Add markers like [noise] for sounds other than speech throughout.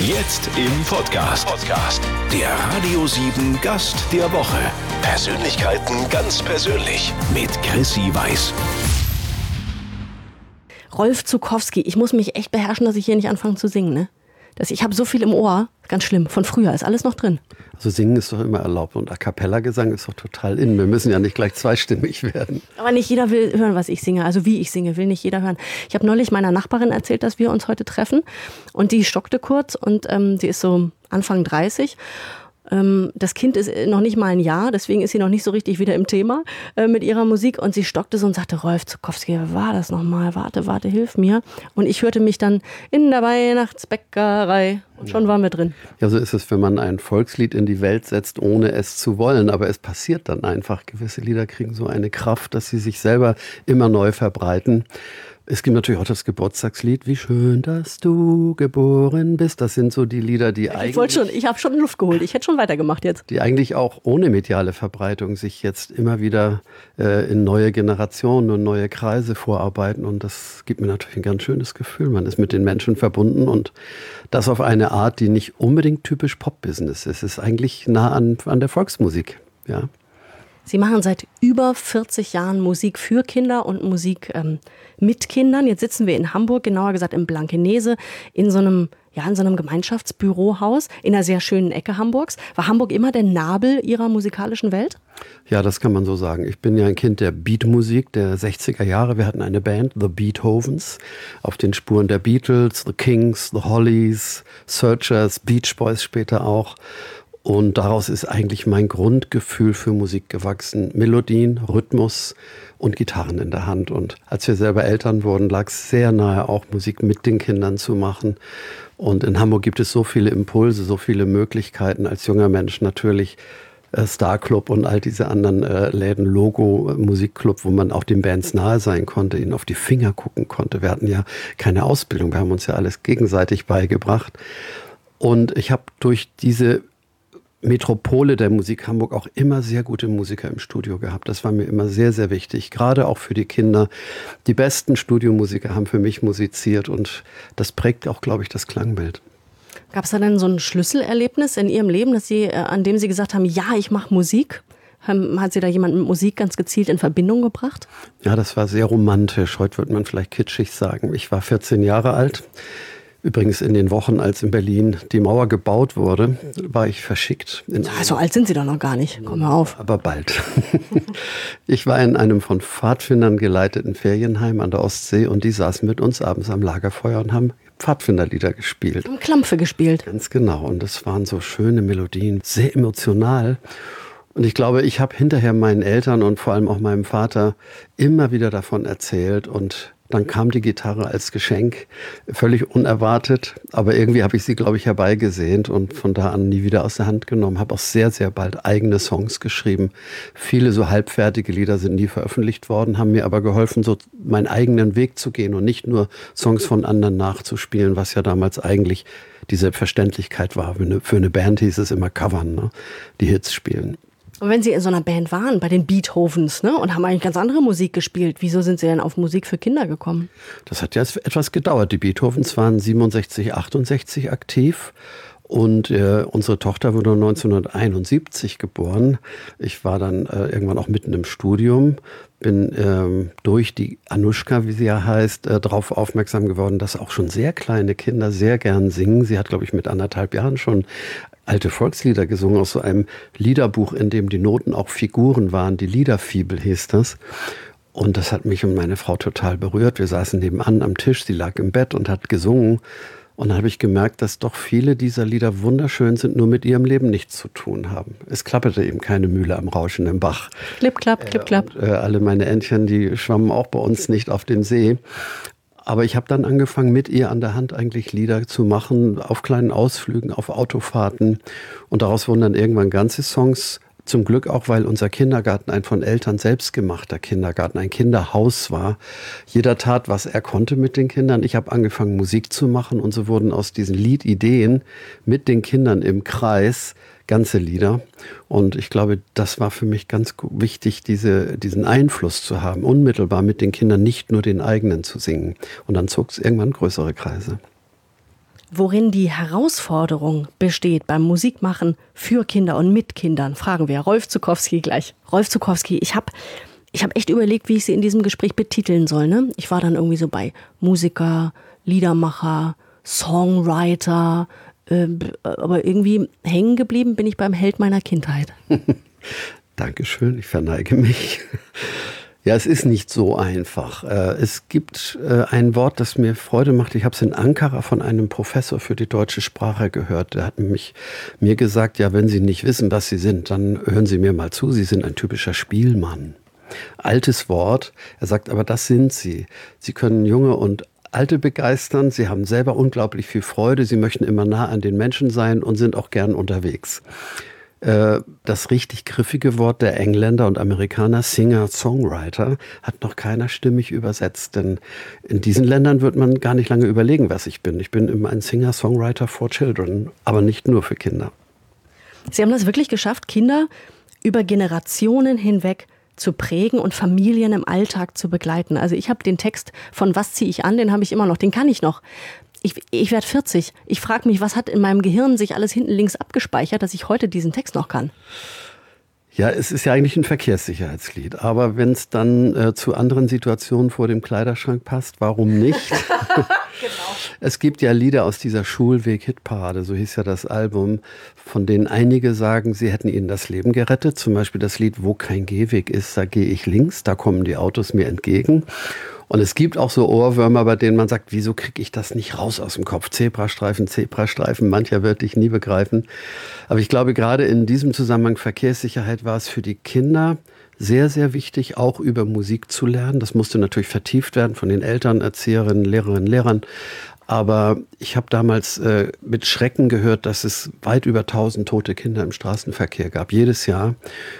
Jetzt im Podcast. Podcast. Der Radio 7 Gast der Woche. Persönlichkeiten ganz persönlich mit Chrissy Weiß. Rolf Zukowski, ich muss mich echt beherrschen, dass ich hier nicht anfange zu singen. Ne? Das, ich habe so viel im Ohr, ganz schlimm, von früher, ist alles noch drin. Also singen ist doch immer erlaubt und A Cappella-Gesang ist doch total in. Wir müssen ja nicht gleich zweistimmig werden. Aber nicht jeder will hören, was ich singe, also wie ich singe, will nicht jeder hören. Ich habe neulich meiner Nachbarin erzählt, dass wir uns heute treffen und die stockte kurz und ähm, die ist so Anfang 30 ähm, das Kind ist noch nicht mal ein Jahr, deswegen ist sie noch nicht so richtig wieder im Thema äh, mit ihrer Musik. Und sie stockte so und sagte, Rolf Zukowski, war das nochmal? Warte, warte, hilf mir. Und ich hörte mich dann in der Weihnachtsbäckerei. Und schon waren wir drin. Ja, so ist es, wenn man ein Volkslied in die Welt setzt, ohne es zu wollen. Aber es passiert dann einfach. Gewisse Lieder kriegen so eine Kraft, dass sie sich selber immer neu verbreiten. Es gibt natürlich auch das Geburtstagslied, wie schön, dass du geboren bist. Das sind so die Lieder, die ich eigentlich. Wollte schon, ich habe schon Luft geholt. Ich hätte schon weitergemacht jetzt. Die eigentlich auch ohne mediale Verbreitung sich jetzt immer wieder äh, in neue Generationen und neue Kreise vorarbeiten. Und das gibt mir natürlich ein ganz schönes Gefühl. Man ist mit den Menschen verbunden und das auf eine Art, die nicht unbedingt typisch Pop-Business ist. Es ist eigentlich nah an, an der Volksmusik. Ja. Sie machen seit über 40 Jahren Musik für Kinder und Musik ähm, mit Kindern. Jetzt sitzen wir in Hamburg, genauer gesagt in Blankenese, in so einem ja, in so einem Gemeinschaftsbürohaus in einer sehr schönen Ecke Hamburgs. War Hamburg immer der Nabel Ihrer musikalischen Welt? Ja, das kann man so sagen. Ich bin ja ein Kind der Beatmusik der 60er Jahre. Wir hatten eine Band, The Beethovens, auf den Spuren der Beatles, The Kings, The Hollies, Searchers, Beach Boys später auch. Und daraus ist eigentlich mein Grundgefühl für Musik gewachsen. Melodien, Rhythmus und Gitarren in der Hand. Und als wir selber Eltern wurden, lag es sehr nahe, auch Musik mit den Kindern zu machen. Und in Hamburg gibt es so viele Impulse, so viele Möglichkeiten als junger Mensch natürlich. Äh, Star Club und all diese anderen äh, Läden, Logo, Musikclub, wo man auch den Bands nahe sein konnte, ihnen auf die Finger gucken konnte. Wir hatten ja keine Ausbildung, wir haben uns ja alles gegenseitig beigebracht. Und ich habe durch diese Metropole der Musik Hamburg auch immer sehr gute Musiker im Studio gehabt. Das war mir immer sehr, sehr wichtig, gerade auch für die Kinder. Die besten Studiomusiker haben für mich musiziert und das prägt auch, glaube ich, das Klangbild. Gab es da denn so ein Schlüsselerlebnis in Ihrem Leben, dass Sie, äh, an dem Sie gesagt haben, ja, ich mache Musik? Hat Sie da jemand mit Musik ganz gezielt in Verbindung gebracht? Ja, das war sehr romantisch. Heute würde man vielleicht kitschig sagen. Ich war 14 Jahre alt. Übrigens in den Wochen, als in Berlin die Mauer gebaut wurde, war ich verschickt. Ja, so alt sind Sie doch noch gar nicht. Komm mal auf. Aber bald. [laughs] ich war in einem von Pfadfindern geleiteten Ferienheim an der Ostsee und die saßen mit uns abends am Lagerfeuer und haben Pfadfinderlieder gespielt. Haben Klampfe gespielt. Ganz genau. Und das waren so schöne Melodien, sehr emotional. Und ich glaube, ich habe hinterher meinen Eltern und vor allem auch meinem Vater immer wieder davon erzählt und dann kam die Gitarre als Geschenk, völlig unerwartet, aber irgendwie habe ich sie, glaube ich, herbeigesehnt und von da an nie wieder aus der Hand genommen. Habe auch sehr, sehr bald eigene Songs geschrieben. Viele so halbfertige Lieder sind nie veröffentlicht worden, haben mir aber geholfen, so meinen eigenen Weg zu gehen und nicht nur Songs von anderen nachzuspielen, was ja damals eigentlich die Selbstverständlichkeit war. Für eine Band hieß es immer covern, ne? die Hits spielen. Und wenn Sie in so einer Band waren, bei den Beethovens, ne, und haben eigentlich ganz andere Musik gespielt, wieso sind Sie denn auf Musik für Kinder gekommen? Das hat ja etwas gedauert. Die Beethovens waren 67, 68 aktiv. Und äh, unsere Tochter wurde 1971 geboren. Ich war dann äh, irgendwann auch mitten im Studium, bin ähm, durch die Anushka, wie sie ja heißt, äh, darauf aufmerksam geworden, dass auch schon sehr kleine Kinder sehr gern singen. Sie hat, glaube ich, mit anderthalb Jahren schon alte Volkslieder gesungen aus so einem Liederbuch, in dem die Noten auch Figuren waren. Die Liederfibel hieß das. Und das hat mich und meine Frau total berührt. Wir saßen nebenan am Tisch, sie lag im Bett und hat gesungen. Und dann habe ich gemerkt, dass doch viele dieser Lieder wunderschön sind, nur mit ihrem Leben nichts zu tun haben. Es klapperte eben keine Mühle am rauschenden Bach. Klipp, klapp, klipp, klapp. Äh, alle meine Entchen, die schwammen auch bei uns nicht auf dem See. Aber ich habe dann angefangen, mit ihr an der Hand eigentlich Lieder zu machen, auf kleinen Ausflügen, auf Autofahrten. Und daraus wurden dann irgendwann ganze Songs. Zum Glück auch, weil unser Kindergarten ein von Eltern selbst gemachter Kindergarten, ein Kinderhaus war. Jeder tat, was er konnte mit den Kindern. Ich habe angefangen, Musik zu machen und so wurden aus diesen Liedideen mit den Kindern im Kreis ganze Lieder. Und ich glaube, das war für mich ganz wichtig, diese, diesen Einfluss zu haben, unmittelbar mit den Kindern nicht nur den eigenen zu singen. Und dann zog es irgendwann größere Kreise. Worin die Herausforderung besteht beim Musikmachen für Kinder und mit Kindern, fragen wir Rolf Zukowski gleich. Rolf Zukowski, ich habe ich hab echt überlegt, wie ich Sie in diesem Gespräch betiteln soll. Ne? Ich war dann irgendwie so bei Musiker, Liedermacher, Songwriter, äh, aber irgendwie hängen geblieben bin ich beim Held meiner Kindheit. [laughs] Dankeschön, ich verneige mich. Ja, es ist nicht so einfach. Äh, es gibt äh, ein Wort, das mir Freude macht. Ich habe es in Ankara von einem Professor für die deutsche Sprache gehört. Der hat mich, mir gesagt, ja, wenn Sie nicht wissen, was Sie sind, dann hören Sie mir mal zu. Sie sind ein typischer Spielmann. Altes Wort. Er sagt, aber das sind Sie. Sie können junge und Alte begeistern. Sie haben selber unglaublich viel Freude. Sie möchten immer nah an den Menschen sein und sind auch gern unterwegs. Äh, das richtig griffige Wort der Engländer und Amerikaner, Singer, Songwriter, hat noch keiner stimmig übersetzt. Denn in diesen Ländern wird man gar nicht lange überlegen, was ich bin. Ich bin immer ein Singer, Songwriter for Children, aber nicht nur für Kinder. Sie haben das wirklich geschafft, Kinder über Generationen hinweg zu prägen und Familien im Alltag zu begleiten. Also ich habe den Text von Was ziehe ich an, den habe ich immer noch, den kann ich noch ich, ich werde 40. Ich frage mich, was hat in meinem Gehirn sich alles hinten links abgespeichert, dass ich heute diesen Text noch kann? Ja, es ist ja eigentlich ein Verkehrssicherheitslied. Aber wenn es dann äh, zu anderen Situationen vor dem Kleiderschrank passt, warum nicht? genau. [laughs] [laughs] Es gibt ja Lieder aus dieser Schulweg-Hitparade, so hieß ja das Album, von denen einige sagen, sie hätten ihnen das Leben gerettet. Zum Beispiel das Lied Wo kein Gehweg ist, da gehe ich links, da kommen die Autos mir entgegen. Und es gibt auch so Ohrwürmer, bei denen man sagt, wieso kriege ich das nicht raus aus dem Kopf? Zebrastreifen, Zebrastreifen, mancher wird dich nie begreifen. Aber ich glaube, gerade in diesem Zusammenhang Verkehrssicherheit war es für die Kinder sehr, sehr wichtig, auch über Musik zu lernen. Das musste natürlich vertieft werden von den Eltern, Erzieherinnen, Lehrerinnen, Lehrern. Aber ich habe damals äh, mit Schrecken gehört, dass es weit über 1000 tote Kinder im Straßenverkehr gab, jedes Jahr.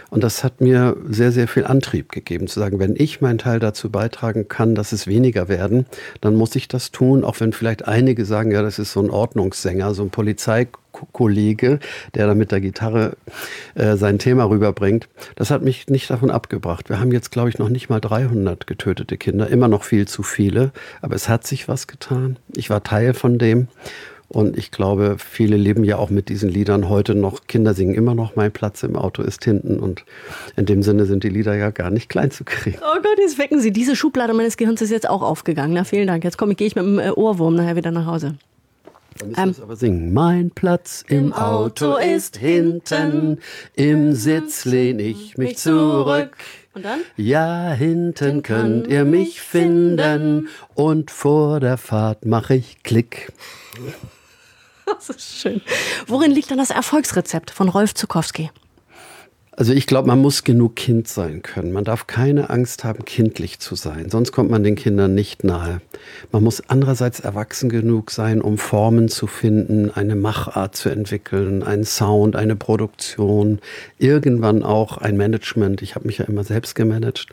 Und das hat mir sehr, sehr viel Antrieb gegeben, zu sagen, wenn ich meinen Teil dazu beitragen kann, dass es weniger werden, dann muss ich das tun, auch wenn vielleicht einige sagen, ja, das ist so ein Ordnungssänger, so ein Polizei Kollege, der da mit der Gitarre äh, sein Thema rüberbringt. Das hat mich nicht davon abgebracht. Wir haben jetzt, glaube ich, noch nicht mal 300 getötete Kinder, immer noch viel zu viele, aber es hat sich was getan. Ich war Teil von dem. Und ich glaube, viele leben ja auch mit diesen Liedern heute noch. Kinder singen immer noch, mein Platz im Auto ist hinten. Und in dem Sinne sind die Lieder ja gar nicht klein zu kriegen. Oh Gott, jetzt wecken Sie. Diese Schublade meines Gehirns ist jetzt auch aufgegangen. Na, vielen Dank. Jetzt komme ich, gehe ich mit dem äh, Ohrwurm nachher wieder nach Hause. Ähm, aber singen. Mein Platz im Auto ist hinten, im Sitz lehne ich mich zurück. Und dann? Ja, hinten könnt ihr mich finden und vor der Fahrt mache ich Klick. [laughs] Das ist schön. Worin liegt dann das Erfolgsrezept von Rolf Zukowski? Also ich glaube, man muss genug Kind sein können. Man darf keine Angst haben, kindlich zu sein. Sonst kommt man den Kindern nicht nahe. Man muss andererseits erwachsen genug sein, um Formen zu finden, eine Machart zu entwickeln, einen Sound, eine Produktion, irgendwann auch ein Management. Ich habe mich ja immer selbst gemanagt.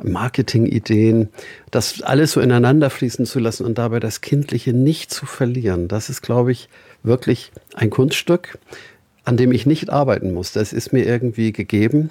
Marketingideen, das alles so ineinander fließen zu lassen und dabei das Kindliche nicht zu verlieren. Das ist, glaube ich, wirklich ein Kunststück an dem ich nicht arbeiten muss. Das ist mir irgendwie gegeben.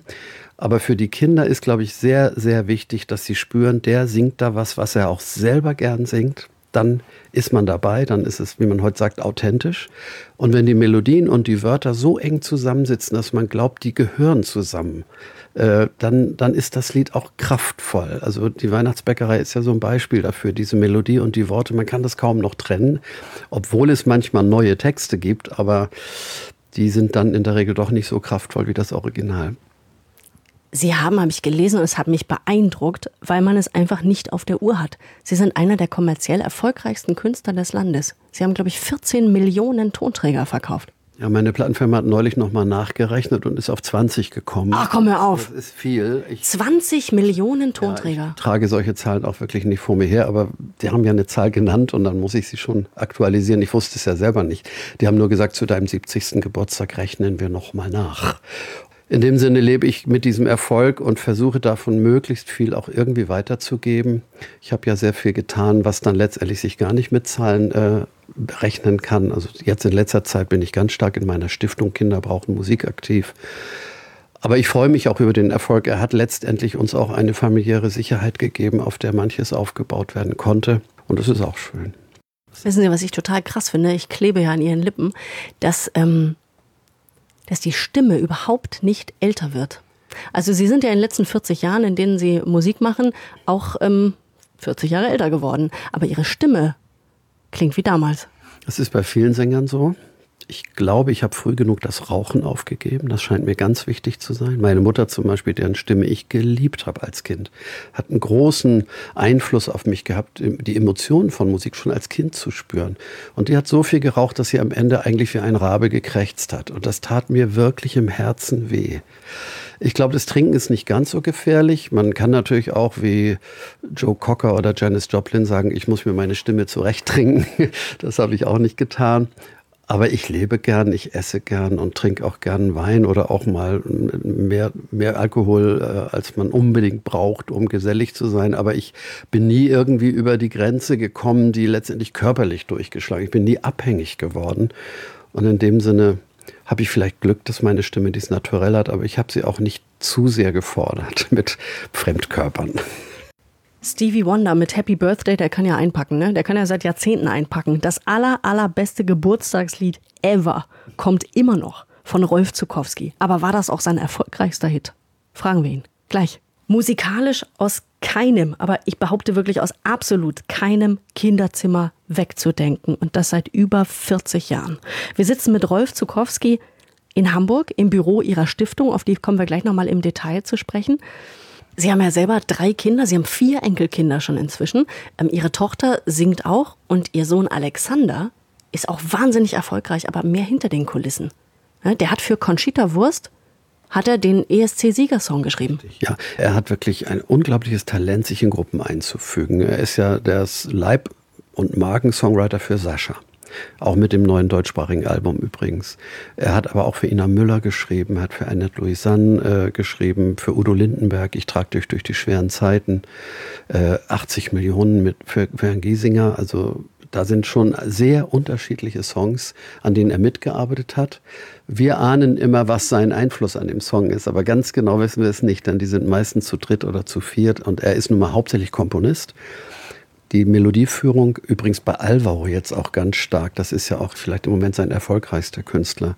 Aber für die Kinder ist, glaube ich, sehr, sehr wichtig, dass sie spüren, der singt da was, was er auch selber gern singt. Dann ist man dabei, dann ist es, wie man heute sagt, authentisch. Und wenn die Melodien und die Wörter so eng zusammensitzen, dass man glaubt, die gehören zusammen, äh, dann, dann ist das Lied auch kraftvoll. Also die Weihnachtsbäckerei ist ja so ein Beispiel dafür, diese Melodie und die Worte, man kann das kaum noch trennen, obwohl es manchmal neue Texte gibt, aber die sind dann in der Regel doch nicht so kraftvoll wie das Original. Sie haben, habe ich gelesen, und es hat mich beeindruckt, weil man es einfach nicht auf der Uhr hat. Sie sind einer der kommerziell erfolgreichsten Künstler des Landes. Sie haben, glaube ich, 14 Millionen Tonträger verkauft. Ja, meine Plattenfirma hat neulich nochmal nachgerechnet und ist auf 20 gekommen. Ach, komm hör auf. Das ist viel. Ich, 20 Millionen Tonträger. Ja, ich trage solche Zahlen auch wirklich nicht vor mir her, aber die haben ja eine Zahl genannt und dann muss ich sie schon aktualisieren. Ich wusste es ja selber nicht. Die haben nur gesagt, zu deinem 70. Geburtstag rechnen wir nochmal nach. In dem Sinne lebe ich mit diesem Erfolg und versuche davon möglichst viel auch irgendwie weiterzugeben. Ich habe ja sehr viel getan, was dann letztendlich sich gar nicht mit Zahlen äh, rechnen kann. Also jetzt in letzter Zeit bin ich ganz stark in meiner Stiftung Kinder brauchen Musik aktiv. Aber ich freue mich auch über den Erfolg. Er hat letztendlich uns auch eine familiäre Sicherheit gegeben, auf der manches aufgebaut werden konnte. Und das ist auch schön. Wissen Sie, was ich total krass finde? Ich klebe ja an Ihren Lippen, dass, ähm, dass die Stimme überhaupt nicht älter wird. Also Sie sind ja in den letzten 40 Jahren, in denen Sie Musik machen, auch ähm, 40 Jahre älter geworden. Aber Ihre Stimme klingt wie damals. Das ist bei vielen Sängern so. Ich glaube, ich habe früh genug das Rauchen aufgegeben. Das scheint mir ganz wichtig zu sein. Meine Mutter zum Beispiel, deren Stimme ich geliebt habe als Kind, hat einen großen Einfluss auf mich gehabt, die Emotionen von Musik schon als Kind zu spüren. Und die hat so viel geraucht, dass sie am Ende eigentlich wie ein Rabe gekrächzt hat. Und das tat mir wirklich im Herzen weh. Ich glaube, das Trinken ist nicht ganz so gefährlich. Man kann natürlich auch wie Joe Cocker oder Janis Joplin sagen, ich muss mir meine Stimme zurecht trinken. [laughs] Das habe ich auch nicht getan. Aber ich lebe gern, ich esse gern und trinke auch gern Wein oder auch mal mehr, mehr Alkohol, äh, als man unbedingt braucht, um gesellig zu sein. Aber ich bin nie irgendwie über die Grenze gekommen, die letztendlich körperlich durchgeschlagen. Ich bin nie abhängig geworden. Und in dem Sinne habe ich vielleicht Glück, dass meine Stimme dies naturell hat, aber ich habe sie auch nicht zu sehr gefordert [laughs] mit Fremdkörpern. Stevie Wonder mit Happy Birthday, der kann ja einpacken, ne? Der kann ja seit Jahrzehnten einpacken. Das aller, allerbeste Geburtstagslied ever kommt immer noch von Rolf Zukowski. Aber war das auch sein erfolgreichster Hit? Fragen wir ihn. Gleich. Musikalisch aus keinem, aber ich behaupte wirklich aus absolut keinem Kinderzimmer wegzudenken. Und das seit über 40 Jahren. Wir sitzen mit Rolf Zukowski in Hamburg im Büro ihrer Stiftung. Auf die kommen wir gleich nochmal im Detail zu sprechen. Sie haben ja selber drei Kinder, Sie haben vier Enkelkinder schon inzwischen. Ähm, ihre Tochter singt auch und Ihr Sohn Alexander ist auch wahnsinnig erfolgreich, aber mehr hinter den Kulissen. Ja, der hat für Conchita Wurst hat er den ESC-Siegersong geschrieben. Ja, er hat wirklich ein unglaubliches Talent, sich in Gruppen einzufügen. Er ist ja das Leib- und Markensongwriter für Sascha. Auch mit dem neuen deutschsprachigen Album übrigens. Er hat aber auch für Ina Müller geschrieben, hat für Annette Louisanne äh, geschrieben, für Udo Lindenberg, Ich trage dich durch die schweren Zeiten, äh, 80 Millionen mit, für, für Herrn Giesinger. Also da sind schon sehr unterschiedliche Songs, an denen er mitgearbeitet hat. Wir ahnen immer, was sein Einfluss an dem Song ist, aber ganz genau wissen wir es nicht, denn die sind meistens zu dritt oder zu viert und er ist nun mal hauptsächlich Komponist. Die Melodieführung übrigens bei Alvaro jetzt auch ganz stark. Das ist ja auch vielleicht im Moment sein erfolgreichster Künstler.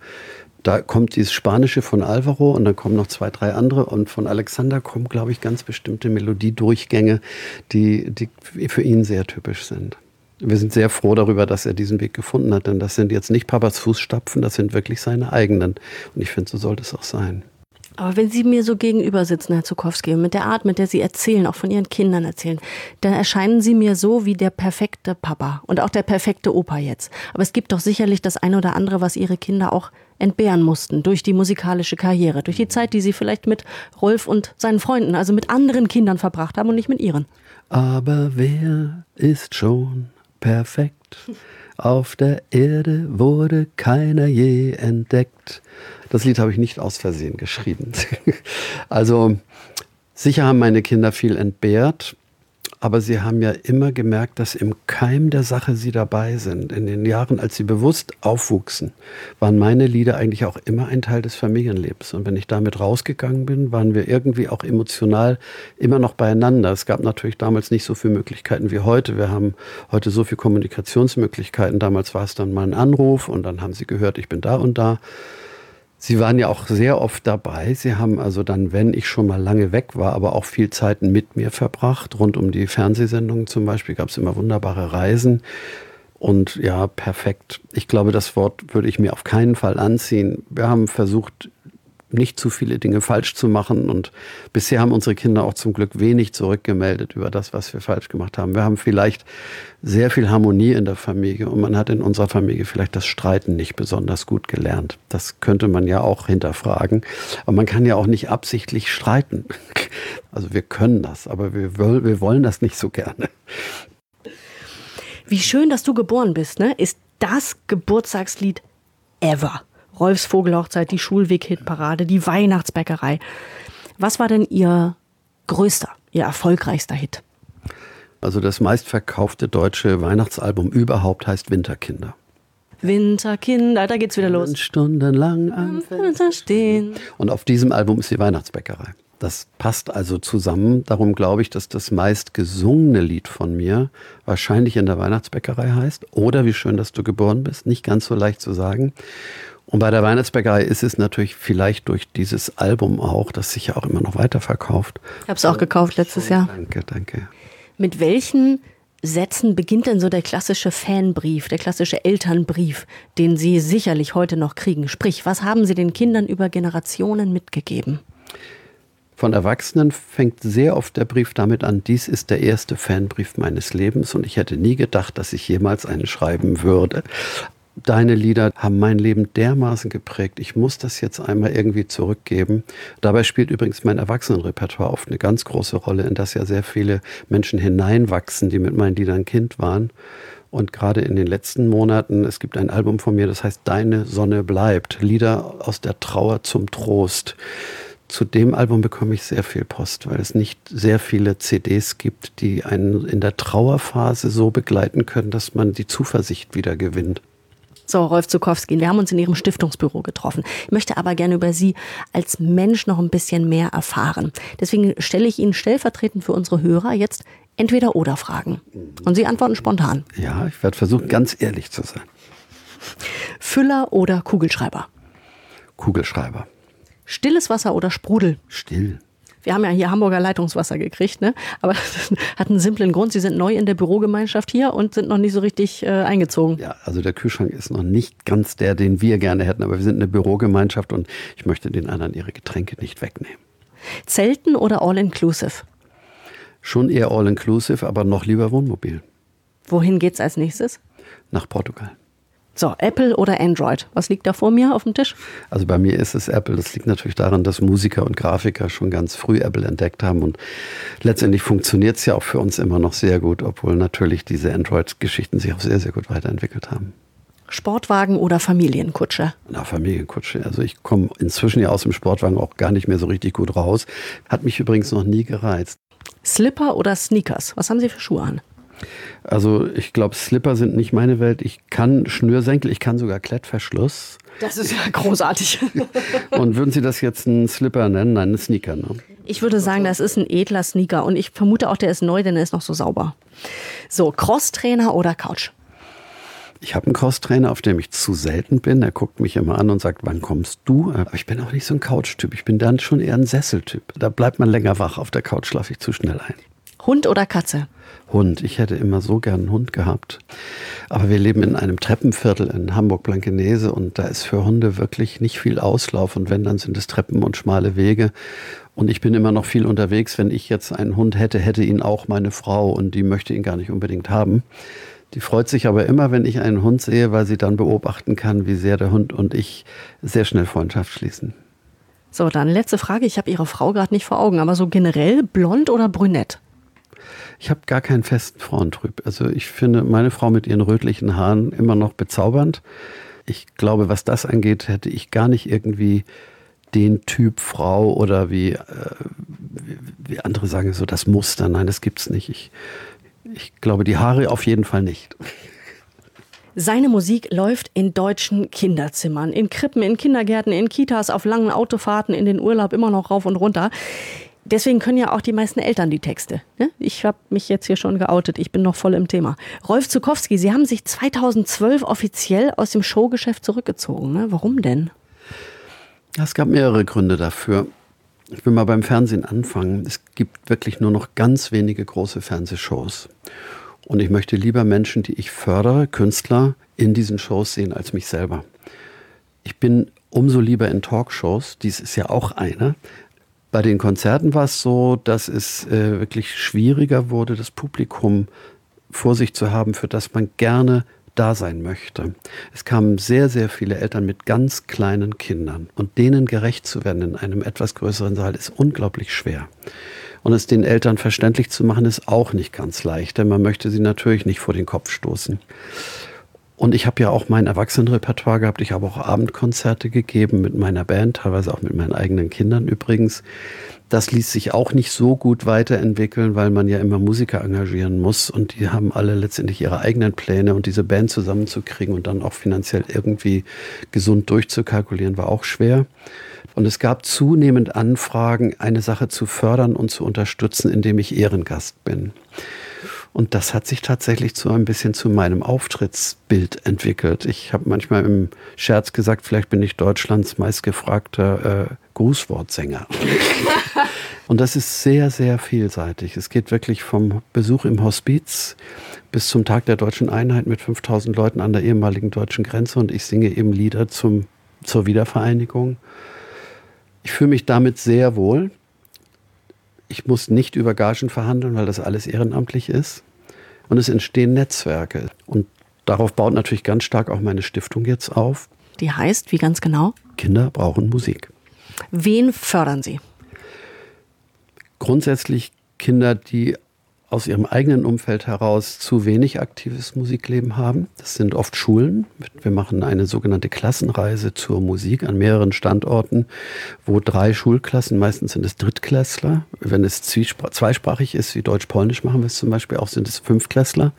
Da kommt dieses Spanische von Alvaro und dann kommen noch zwei, drei andere. Und von Alexander kommen, glaube ich, ganz bestimmte Melodiedurchgänge, die, die für ihn sehr typisch sind. Wir sind sehr froh darüber, dass er diesen Weg gefunden hat, denn das sind jetzt nicht Papas Fußstapfen, das sind wirklich seine eigenen. Und ich finde, so sollte es auch sein. Aber wenn Sie mir so gegenüber sitzen, Herr Zukowski, mit der Art, mit der Sie erzählen, auch von Ihren Kindern erzählen, dann erscheinen Sie mir so wie der perfekte Papa und auch der perfekte Opa jetzt. Aber es gibt doch sicherlich das eine oder andere, was Ihre Kinder auch entbehren mussten durch die musikalische Karriere, durch die Zeit, die Sie vielleicht mit Rolf und seinen Freunden, also mit anderen Kindern verbracht haben und nicht mit Ihren. Aber wer ist schon perfekt? Auf der Erde wurde keiner je entdeckt. Das Lied habe ich nicht aus Versehen geschrieben. [laughs] also sicher haben meine Kinder viel entbehrt, aber sie haben ja immer gemerkt, dass im Keim der Sache sie dabei sind. In den Jahren, als sie bewusst aufwuchsen, waren meine Lieder eigentlich auch immer ein Teil des Familienlebens. Und wenn ich damit rausgegangen bin, waren wir irgendwie auch emotional immer noch beieinander. Es gab natürlich damals nicht so viele Möglichkeiten wie heute. Wir haben heute so viele Kommunikationsmöglichkeiten. Damals war es dann mal ein Anruf und dann haben sie gehört, ich bin da und da. Sie waren ja auch sehr oft dabei. Sie haben also dann, wenn ich schon mal lange weg war, aber auch viel Zeit mit mir verbracht. Rund um die Fernsehsendungen zum Beispiel gab es immer wunderbare Reisen. Und ja, perfekt. Ich glaube, das Wort würde ich mir auf keinen Fall anziehen. Wir haben versucht, nicht zu viele Dinge falsch zu machen. Und bisher haben unsere Kinder auch zum Glück wenig zurückgemeldet über das, was wir falsch gemacht haben. Wir haben vielleicht sehr viel Harmonie in der Familie und man hat in unserer Familie vielleicht das Streiten nicht besonders gut gelernt. Das könnte man ja auch hinterfragen. Aber man kann ja auch nicht absichtlich streiten. [laughs] Also wir können das, aber wir, wir wollen das nicht so gerne. Wie schön, dass du geboren bist, ne? Ist das Geburtstagslied ever. Rolfs Vogelhochzeit, die Schulweg-Hitparade, die Weihnachtsbäckerei. Was war denn Ihr größter, Ihr erfolgreichster Hit? Also das meistverkaufte deutsche Weihnachtsalbum überhaupt heißt Winterkinder. Winterkinder, da geht's wieder los. Stundenlang am Fenster stehen. Und auf diesem Album ist die Weihnachtsbäckerei. Das passt also zusammen. Darum glaube ich, dass das meist gesungene Lied von mir wahrscheinlich in der Weihnachtsbäckerei heißt. Oder wie schön, dass du geboren bist. Nicht ganz so leicht zu sagen. Und bei der Weihnachtsbäckerei ist es natürlich vielleicht durch dieses Album auch, das sich ja auch immer noch weiterverkauft. Ich habe es auch gekauft letztes Jahr. Danke, danke. Mit welchen Sätzen beginnt denn so der klassische Fanbrief, der klassische Elternbrief, den Sie sicherlich heute noch kriegen? Sprich, was haben Sie den Kindern über Generationen mitgegeben? Von Erwachsenen fängt sehr oft der Brief damit an, dies ist der erste Fanbrief meines Lebens und ich hätte nie gedacht, dass ich jemals einen schreiben würde. Deine Lieder haben mein Leben dermaßen geprägt. Ich muss das jetzt einmal irgendwie zurückgeben. Dabei spielt übrigens mein Erwachsenenrepertoire oft eine ganz große Rolle, in das ja sehr viele Menschen hineinwachsen, die mit meinen Liedern Kind waren. Und gerade in den letzten Monaten, es gibt ein Album von mir, das heißt Deine Sonne bleibt. Lieder aus der Trauer zum Trost zu dem Album bekomme ich sehr viel Post, weil es nicht sehr viele CDs gibt, die einen in der Trauerphase so begleiten können, dass man die Zuversicht wieder gewinnt. So, Rolf Zukowski, wir haben uns in Ihrem Stiftungsbüro getroffen. Ich möchte aber gerne über Sie als Mensch noch ein bisschen mehr erfahren. Deswegen stelle ich Ihnen stellvertretend für unsere Hörer jetzt entweder oder Fragen. Und Sie antworten spontan. Ja, ich werde versuchen, ganz ehrlich zu sein. Füller oder Kugelschreiber? Kugelschreiber. Stilles Wasser oder Sprudel? Still. Wir haben ja hier Hamburger Leitungswasser gekriegt, ne? aber das [laughs] hat einen simplen Grund. Sie sind neu in der Bürogemeinschaft hier und sind noch nicht so richtig äh, eingezogen. Ja, also der Kühlschrank ist noch nicht ganz der, den wir gerne hätten, aber wir sind eine Bürogemeinschaft und ich möchte den anderen ihre Getränke nicht wegnehmen. Zelten oder All-Inclusive? Schon eher All-Inclusive, aber noch lieber Wohnmobil. Wohin geht's als nächstes? Nach Portugal. So, Apple oder Android? Was liegt da vor mir auf dem Tisch? Also bei mir ist es Apple. Das liegt natürlich daran, dass Musiker und Grafiker schon ganz früh Apple entdeckt haben. Und letztendlich funktioniert es ja auch für uns immer noch sehr gut, obwohl natürlich diese Android-Geschichten sich auch sehr, sehr gut weiterentwickelt haben. Sportwagen oder Familienkutsche? Na, Familienkutsche. Also ich komme inzwischen ja aus dem Sportwagen auch gar nicht mehr so richtig gut raus. Hat mich übrigens noch nie gereizt. Slipper oder Sneakers? Was haben Sie für Schuhe an? Also ich glaube, Slipper sind nicht meine Welt. Ich kann Schnürsenkel, ich kann sogar Klettverschluss. Das ist ja großartig. [laughs] und würden Sie das jetzt einen Slipper nennen? Nein, einen Sneaker. Ne? Ich würde sagen, das ist ein edler Sneaker. Und ich vermute auch, der ist neu, denn er ist noch so sauber. So, Crosstrainer oder Couch? Ich habe einen Crosstrainer, auf dem ich zu selten bin. Er guckt mich immer an und sagt, wann kommst du? Aber ich bin auch nicht so ein Couch-Typ. Ich bin dann schon eher ein Sesseltyp. Da bleibt man länger wach. Auf der Couch schlafe ich zu schnell ein. Hund oder Katze? Hund. Ich hätte immer so gern einen Hund gehabt. Aber wir leben in einem Treppenviertel in Hamburg-Blankenese und da ist für Hunde wirklich nicht viel Auslauf. Und wenn, dann sind es Treppen und schmale Wege. Und ich bin immer noch viel unterwegs. Wenn ich jetzt einen Hund hätte, hätte ihn auch meine Frau und die möchte ihn gar nicht unbedingt haben. Die freut sich aber immer, wenn ich einen Hund sehe, weil sie dann beobachten kann, wie sehr der Hund und ich sehr schnell Freundschaft schließen. So, dann letzte Frage. Ich habe Ihre Frau gerade nicht vor Augen, aber so generell blond oder brünett? Ich habe gar keinen festen Frauentrüb. Also ich finde meine Frau mit ihren rötlichen Haaren immer noch bezaubernd. Ich glaube, was das angeht, hätte ich gar nicht irgendwie den Typ Frau oder wie, äh, wie andere sagen, so das Muster. Nein, das gibt's nicht. Ich, ich glaube, die Haare auf jeden Fall nicht. Seine Musik läuft in deutschen Kinderzimmern, in Krippen, in Kindergärten, in Kitas, auf langen Autofahrten, in den Urlaub immer noch rauf und runter. Deswegen können ja auch die meisten Eltern die Texte. Ne? Ich habe mich jetzt hier schon geoutet, ich bin noch voll im Thema. Rolf Zukowski, Sie haben sich 2012 offiziell aus dem Showgeschäft zurückgezogen. Ne? Warum denn? Es gab mehrere Gründe dafür. Ich will mal beim Fernsehen anfangen. Es gibt wirklich nur noch ganz wenige große Fernsehshows. Und ich möchte lieber Menschen, die ich fördere, Künstler, in diesen Shows sehen als mich selber. Ich bin umso lieber in Talkshows, dies ist ja auch eine, bei den Konzerten war es so, dass es äh, wirklich schwieriger wurde, das Publikum vor sich zu haben, für das man gerne da sein möchte. Es kamen sehr, sehr viele Eltern mit ganz kleinen Kindern und denen gerecht zu werden in einem etwas größeren Saal ist unglaublich schwer. Und es den Eltern verständlich zu machen, ist auch nicht ganz leicht, denn man möchte sie natürlich nicht vor den Kopf stoßen. Und ich habe ja auch mein Erwachsenenrepertoire gehabt. Ich habe auch Abendkonzerte gegeben mit meiner Band, teilweise auch mit meinen eigenen Kindern übrigens. Das ließ sich auch nicht so gut weiterentwickeln, weil man ja immer Musiker engagieren muss und die haben alle letztendlich ihre eigenen Pläne und diese Band zusammenzukriegen und dann auch finanziell irgendwie gesund durchzukalkulieren, war auch schwer. Und es gab zunehmend Anfragen, eine Sache zu fördern und zu unterstützen, indem ich Ehrengast bin. Und das hat sich tatsächlich so ein bisschen zu meinem Auftrittsbild entwickelt. Ich habe manchmal im Scherz gesagt, vielleicht bin ich Deutschlands meistgefragter äh, Grußwortsänger. [laughs] Und das ist sehr, sehr vielseitig. Es geht wirklich vom Besuch im Hospiz bis zum Tag der deutschen Einheit mit 5000 Leuten an der ehemaligen deutschen Grenze und ich singe eben Lieder zum, zur Wiedervereinigung. Ich fühle mich damit sehr wohl. Ich muss nicht über Gagen verhandeln, weil das alles ehrenamtlich ist. Und es entstehen Netzwerke. Und darauf baut natürlich ganz stark auch meine Stiftung jetzt auf. Die heißt, wie ganz genau? Kinder brauchen Musik. Wen fördern Sie? Grundsätzlich Kinder, die aus ihrem eigenen Umfeld heraus zu wenig aktives Musikleben haben. Das sind oft Schulen. Wir machen eine sogenannte Klassenreise zur Musik an mehreren Standorten, wo drei Schulklassen, meistens sind es Drittklässler, wenn es zweisprachig ist, wie Deutsch-Polnisch machen wir es zum Beispiel auch, sind es Fünftklässler,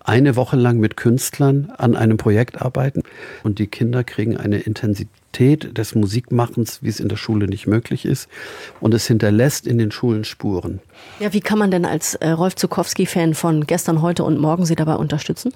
eine Woche lang mit Künstlern an einem Projekt arbeiten und die Kinder kriegen eine Intensität des Musikmachens, wie es in der Schule nicht möglich ist und es hinterlässt in den Schulen Spuren. Ja, wie kann man denn als äh, Rolf Zukowski-Fan von gestern, heute und morgen Sie dabei unterstützen?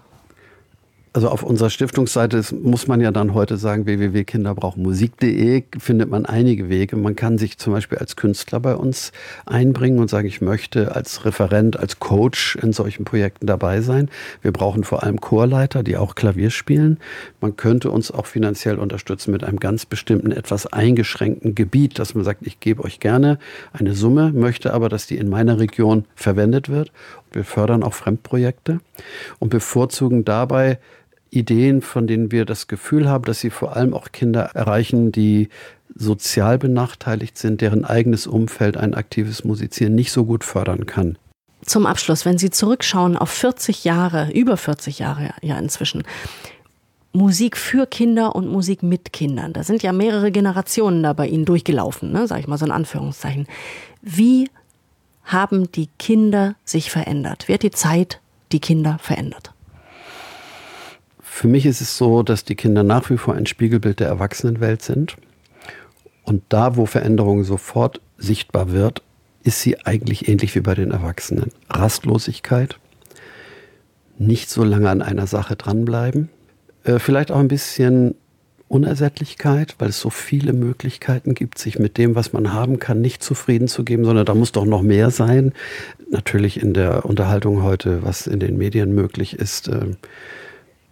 Also auf unserer Stiftungsseite muss man ja dann heute sagen, www.kinderbrauchmusik.de findet man einige Wege. Man kann sich zum Beispiel als Künstler bei uns einbringen und sagen, ich möchte als Referent, als Coach in solchen Projekten dabei sein. Wir brauchen vor allem Chorleiter, die auch Klavier spielen. Man könnte uns auch finanziell unterstützen mit einem ganz bestimmten, etwas eingeschränkten Gebiet, dass man sagt, ich gebe euch gerne eine Summe, möchte aber, dass die in meiner Region verwendet wird. Wir fördern auch Fremdprojekte und bevorzugen dabei Ideen, von denen wir das Gefühl haben, dass sie vor allem auch Kinder erreichen, die sozial benachteiligt sind, deren eigenes Umfeld ein aktives Musizieren nicht so gut fördern kann. Zum Abschluss, wenn Sie zurückschauen auf 40 Jahre, über 40 Jahre ja inzwischen, Musik für Kinder und Musik mit Kindern. Da sind ja mehrere Generationen da bei Ihnen durchgelaufen, ne, sage ich mal so in Anführungszeichen. Wie haben die Kinder sich verändert? Wie hat die Zeit die Kinder verändert? Für mich ist es so, dass die Kinder nach wie vor ein Spiegelbild der Erwachsenenwelt sind. Und da, wo Veränderung sofort sichtbar wird, ist sie eigentlich ähnlich wie bei den Erwachsenen. Rastlosigkeit, nicht so lange an einer Sache dranbleiben, äh, vielleicht auch ein bisschen Unersättlichkeit, weil es so viele Möglichkeiten gibt, sich mit dem, was man haben kann, nicht zufrieden zu geben, sondern da muss doch noch mehr sein. Natürlich in der Unterhaltung heute, was in den Medien möglich ist, äh,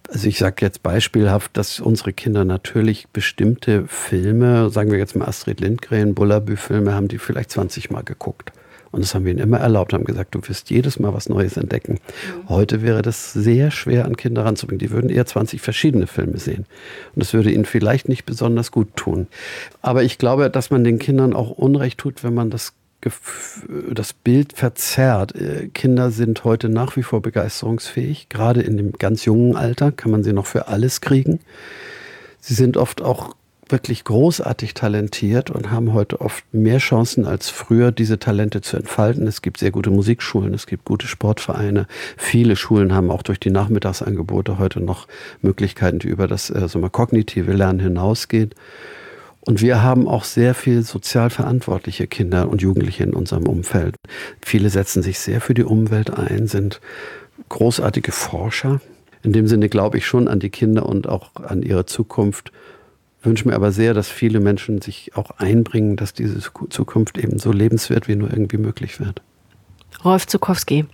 also ich sage jetzt beispielhaft, dass unsere Kinder natürlich bestimmte Filme, sagen wir jetzt mal Astrid Lindgren, Bullabü-Filme, haben die vielleicht 20 Mal geguckt. Und das haben wir ihnen immer erlaubt, haben gesagt, du wirst jedes Mal was Neues entdecken. Mhm. Heute wäre das sehr schwer an Kinder ranzubringen. Die würden eher 20 verschiedene Filme sehen. Und das würde ihnen vielleicht nicht besonders gut tun. Aber ich glaube, dass man den Kindern auch Unrecht tut, wenn man das das Bild verzerrt. Äh, Kinder sind heute nach wie vor begeisterungsfähig. Gerade in dem ganz jungen Alter kann man sie noch für alles kriegen. Sie sind oft auch wirklich großartig talentiert und haben heute oft mehr Chancen als früher, diese Talente zu entfalten. Es gibt sehr gute Musikschulen, es gibt gute Sportvereine. Viele Schulen haben auch durch die Nachmittagsangebote heute noch Möglichkeiten, die über das äh, so mal kognitive Lernen hinausgehen. Und wir haben auch sehr viel sozial verantwortliche Kinder und Jugendliche in unserem Umfeld. Viele setzen sich sehr für die Umwelt ein, sind großartige Forscher. In dem Sinne glaube ich schon an die Kinder und auch an ihre Zukunft. Wünsche mir aber sehr, dass viele Menschen sich auch einbringen, dass diese Zukunft eben so lebenswert wie nur irgendwie möglich wird. Rolf Zukowski,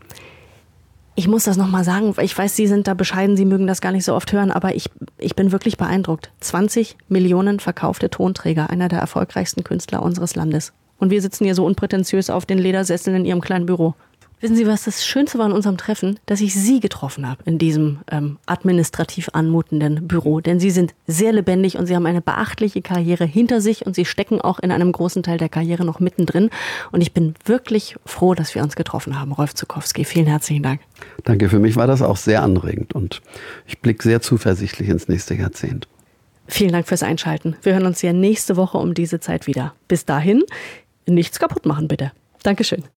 ich muss das nochmal sagen, ich weiß, Sie sind da bescheiden, Sie mögen das gar nicht so oft hören, aber ich, ich bin wirklich beeindruckt. 20 Millionen verkaufte Tonträger, einer der erfolgreichsten Künstler unseres Landes. Und wir sitzen hier so unprätentiös auf den Ledersesseln in Ihrem kleinen Büro. Wissen Sie, was das Schönste war an unserem Treffen? Dass ich Sie getroffen habe in diesem ähm, administrativ anmutenden Büro. Denn Sie sind sehr lebendig und Sie haben eine beachtliche Karriere hinter sich und Sie stecken auch in einem großen Teil der Karriere noch mittendrin. Und ich bin wirklich froh, dass wir uns getroffen haben. Rolf Zukowski, vielen herzlichen Dank. Danke, für mich war das auch sehr anregend und ich blicke sehr zuversichtlich ins nächste Jahrzehnt. Vielen Dank fürs Einschalten. Wir hören uns ja nächste Woche um diese Zeit wieder. Bis dahin, nichts kaputt machen bitte. Dankeschön.